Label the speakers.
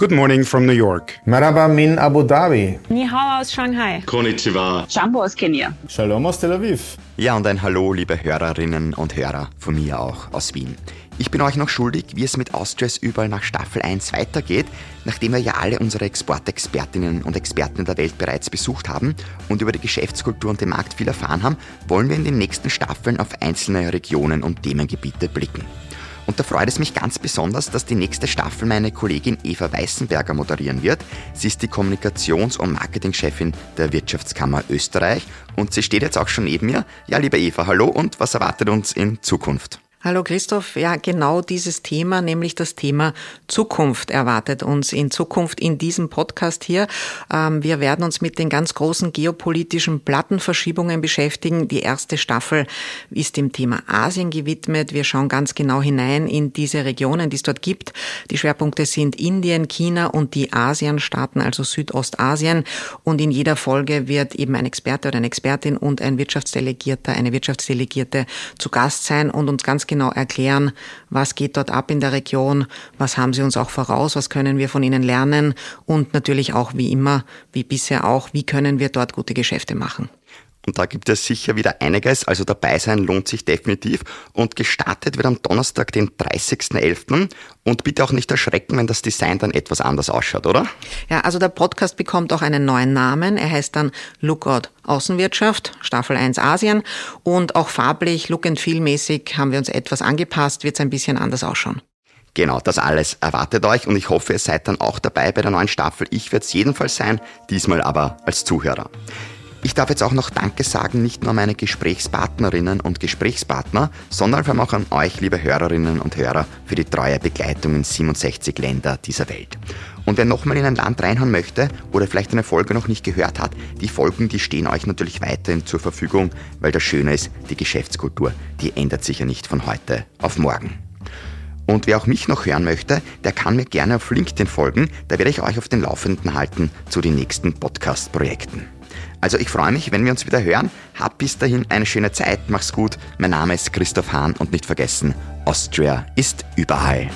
Speaker 1: Good morning from New York.
Speaker 2: Maraba min Abu Dhabi.
Speaker 3: Ni hao aus Shanghai.
Speaker 4: Konnichiwa.
Speaker 5: Jumbo aus Kenia.
Speaker 2: Shalom aus Tel Aviv.
Speaker 6: Ja, und ein Hallo, liebe Hörerinnen und Hörer, von mir auch aus Wien. Ich bin euch noch schuldig, wie es mit Austrias überall nach Staffel 1 weitergeht, nachdem wir ja alle unsere Exportexpertinnen und Experten in der Welt bereits besucht haben und über die Geschäftskultur und den Markt viel erfahren haben, wollen wir in den nächsten Staffeln auf einzelne Regionen und Themengebiete blicken. Und da freut es mich ganz besonders, dass die nächste Staffel meine Kollegin Eva Weißenberger moderieren wird. Sie ist die Kommunikations- und Marketingchefin der Wirtschaftskammer Österreich und sie steht jetzt auch schon neben mir. Ja, liebe Eva, hallo und was erwartet uns in Zukunft?
Speaker 7: Hallo Christoph, ja genau dieses Thema, nämlich das Thema Zukunft erwartet uns in Zukunft in diesem Podcast hier. Ähm, wir werden uns mit den ganz großen geopolitischen Plattenverschiebungen beschäftigen. Die erste Staffel ist dem Thema Asien gewidmet. Wir schauen ganz genau hinein in diese Regionen, die es dort gibt. Die Schwerpunkte sind Indien, China und die ASEAN-Staaten, also Südostasien. Und in jeder Folge wird eben ein Experte oder eine Expertin und ein Wirtschaftsdelegierter, eine Wirtschaftsdelegierte zu Gast sein und uns ganz genau erklären, was geht dort ab in der Region, was haben sie uns auch voraus, was können wir von ihnen lernen und natürlich auch wie immer, wie bisher auch, wie können wir dort gute Geschäfte machen.
Speaker 6: Und da gibt es sicher wieder einiges, also dabei sein lohnt sich definitiv. Und gestartet wird am Donnerstag, den 30.11. Und bitte auch nicht erschrecken, wenn das Design dann etwas anders ausschaut, oder?
Speaker 7: Ja, also der Podcast bekommt auch einen neuen Namen. Er heißt dann Lookout Außenwirtschaft, Staffel 1 Asien. Und auch farblich, look and feel mäßig haben wir uns etwas angepasst, wird es ein bisschen anders ausschauen.
Speaker 6: Genau, das alles erwartet euch und ich hoffe, ihr seid dann auch dabei bei der neuen Staffel. Ich werde es jedenfalls sein, diesmal aber als Zuhörer. Ich darf jetzt auch noch Danke sagen, nicht nur an meine Gesprächspartnerinnen und Gesprächspartner, sondern vor allem auch an euch, liebe Hörerinnen und Hörer, für die treue Begleitung in 67 Länder dieser Welt. Und wer nochmal in ein Land reinhauen möchte oder vielleicht eine Folge noch nicht gehört hat, die Folgen, die stehen euch natürlich weiterhin zur Verfügung, weil das Schöne ist, die Geschäftskultur, die ändert sich ja nicht von heute auf morgen. Und wer auch mich noch hören möchte, der kann mir gerne auf LinkedIn folgen, da werde ich euch auf den Laufenden halten zu den nächsten Podcast-Projekten. Also ich freue mich, wenn wir uns wieder hören. Hab bis dahin eine schöne Zeit, mach's gut. Mein Name ist Christoph Hahn und nicht vergessen, Austria ist überall.